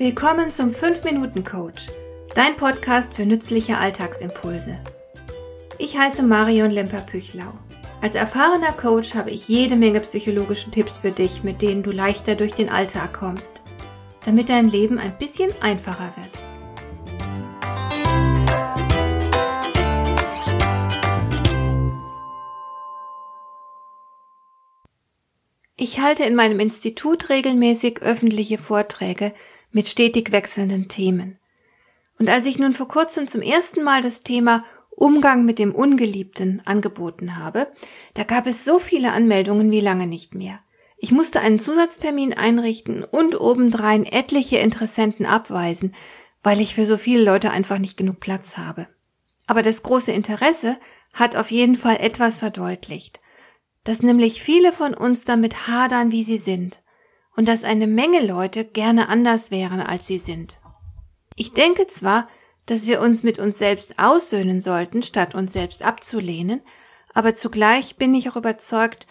Willkommen zum 5-Minuten-Coach, dein Podcast für nützliche Alltagsimpulse. Ich heiße Marion Lemper-Püchlau. Als erfahrener Coach habe ich jede Menge psychologische Tipps für dich, mit denen du leichter durch den Alltag kommst, damit dein Leben ein bisschen einfacher wird. Ich halte in meinem Institut regelmäßig öffentliche Vorträge mit stetig wechselnden Themen. Und als ich nun vor kurzem zum ersten Mal das Thema Umgang mit dem Ungeliebten angeboten habe, da gab es so viele Anmeldungen wie lange nicht mehr. Ich musste einen Zusatztermin einrichten und obendrein etliche Interessenten abweisen, weil ich für so viele Leute einfach nicht genug Platz habe. Aber das große Interesse hat auf jeden Fall etwas verdeutlicht dass nämlich viele von uns damit hadern, wie sie sind, und dass eine Menge Leute gerne anders wären, als sie sind. Ich denke zwar, dass wir uns mit uns selbst aussöhnen sollten, statt uns selbst abzulehnen, aber zugleich bin ich auch überzeugt,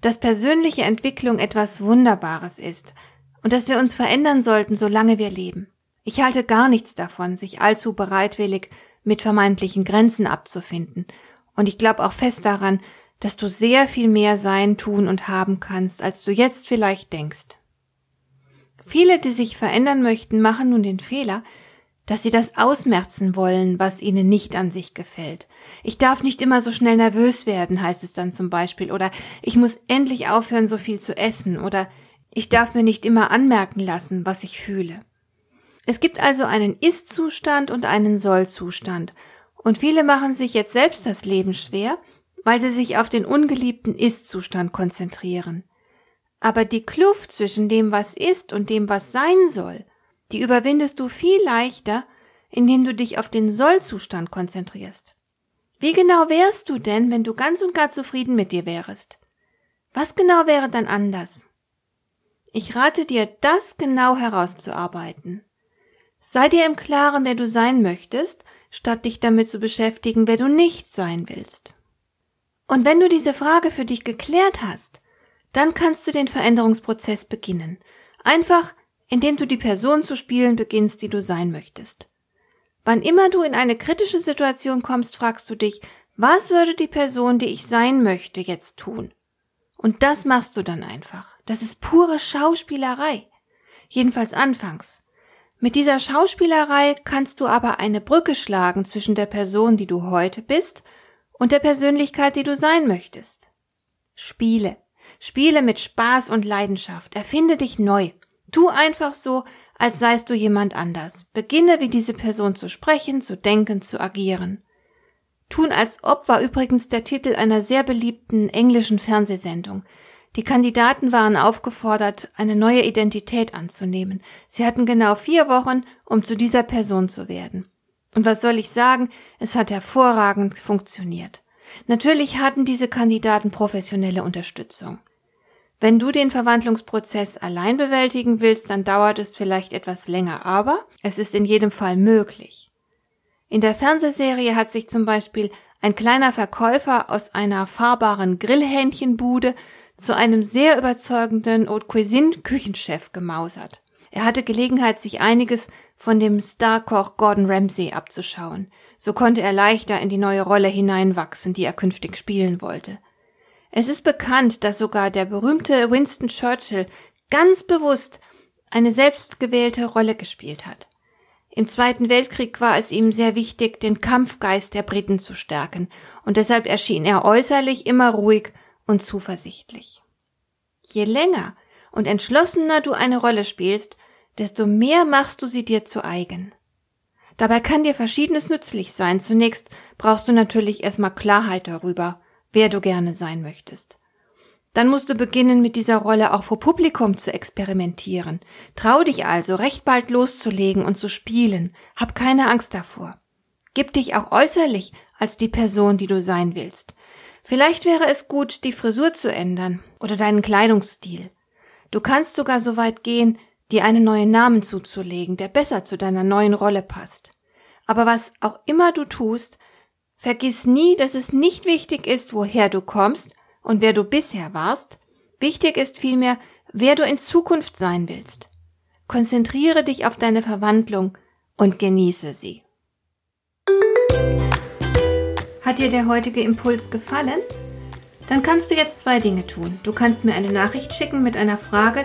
dass persönliche Entwicklung etwas Wunderbares ist und dass wir uns verändern sollten, solange wir leben. Ich halte gar nichts davon, sich allzu bereitwillig mit vermeintlichen Grenzen abzufinden, und ich glaube auch fest daran, dass du sehr viel mehr sein, tun und haben kannst, als du jetzt vielleicht denkst. Viele, die sich verändern möchten, machen nun den Fehler, dass sie das ausmerzen wollen, was ihnen nicht an sich gefällt. Ich darf nicht immer so schnell nervös werden, heißt es dann zum Beispiel, oder ich muss endlich aufhören, so viel zu essen, oder ich darf mir nicht immer anmerken lassen, was ich fühle. Es gibt also einen Ist-Zustand und einen Soll-Zustand, und viele machen sich jetzt selbst das Leben schwer, weil sie sich auf den ungeliebten Ist-Zustand konzentrieren. Aber die Kluft zwischen dem, was ist und dem, was sein soll, die überwindest du viel leichter, indem du dich auf den Soll-Zustand konzentrierst. Wie genau wärst du denn, wenn du ganz und gar zufrieden mit dir wärest? Was genau wäre dann anders? Ich rate dir, das genau herauszuarbeiten. Sei dir im Klaren, wer du sein möchtest, statt dich damit zu beschäftigen, wer du nicht sein willst. Und wenn du diese Frage für dich geklärt hast, dann kannst du den Veränderungsprozess beginnen. Einfach, indem du die Person zu spielen beginnst, die du sein möchtest. Wann immer du in eine kritische Situation kommst, fragst du dich, was würde die Person, die ich sein möchte, jetzt tun? Und das machst du dann einfach. Das ist pure Schauspielerei. Jedenfalls anfangs. Mit dieser Schauspielerei kannst du aber eine Brücke schlagen zwischen der Person, die du heute bist, und der Persönlichkeit, die du sein möchtest. Spiele. Spiele mit Spaß und Leidenschaft. Erfinde dich neu. Tu einfach so, als seist du jemand anders. Beginne wie diese Person zu sprechen, zu denken, zu agieren. Tun als ob war übrigens der Titel einer sehr beliebten englischen Fernsehsendung. Die Kandidaten waren aufgefordert, eine neue Identität anzunehmen. Sie hatten genau vier Wochen, um zu dieser Person zu werden. Und was soll ich sagen? Es hat hervorragend funktioniert. Natürlich hatten diese Kandidaten professionelle Unterstützung. Wenn du den Verwandlungsprozess allein bewältigen willst, dann dauert es vielleicht etwas länger, aber es ist in jedem Fall möglich. In der Fernsehserie hat sich zum Beispiel ein kleiner Verkäufer aus einer fahrbaren Grillhähnchenbude zu einem sehr überzeugenden Haute Cuisine Küchenchef gemausert. Er hatte Gelegenheit, sich einiges von dem Starkoch Gordon Ramsay abzuschauen. So konnte er leichter in die neue Rolle hineinwachsen, die er künftig spielen wollte. Es ist bekannt, dass sogar der berühmte Winston Churchill ganz bewusst eine selbstgewählte Rolle gespielt hat. Im Zweiten Weltkrieg war es ihm sehr wichtig, den Kampfgeist der Briten zu stärken, und deshalb erschien er äußerlich immer ruhig und zuversichtlich. Je länger und entschlossener du eine Rolle spielst, desto mehr machst du sie dir zu eigen. Dabei kann dir Verschiedenes nützlich sein. Zunächst brauchst du natürlich erstmal Klarheit darüber, wer du gerne sein möchtest. Dann musst du beginnen, mit dieser Rolle auch vor Publikum zu experimentieren. Trau dich also, recht bald loszulegen und zu spielen. Hab keine Angst davor. Gib dich auch äußerlich als die Person, die du sein willst. Vielleicht wäre es gut, die Frisur zu ändern oder deinen Kleidungsstil. Du kannst sogar so weit gehen, dir einen neuen Namen zuzulegen, der besser zu deiner neuen Rolle passt. Aber was auch immer du tust, vergiss nie, dass es nicht wichtig ist, woher du kommst und wer du bisher warst. Wichtig ist vielmehr, wer du in Zukunft sein willst. konzentriere dich auf deine Verwandlung und genieße sie. Hat dir der heutige Impuls gefallen? Dann kannst du jetzt zwei Dinge tun. Du kannst mir eine Nachricht schicken mit einer Frage,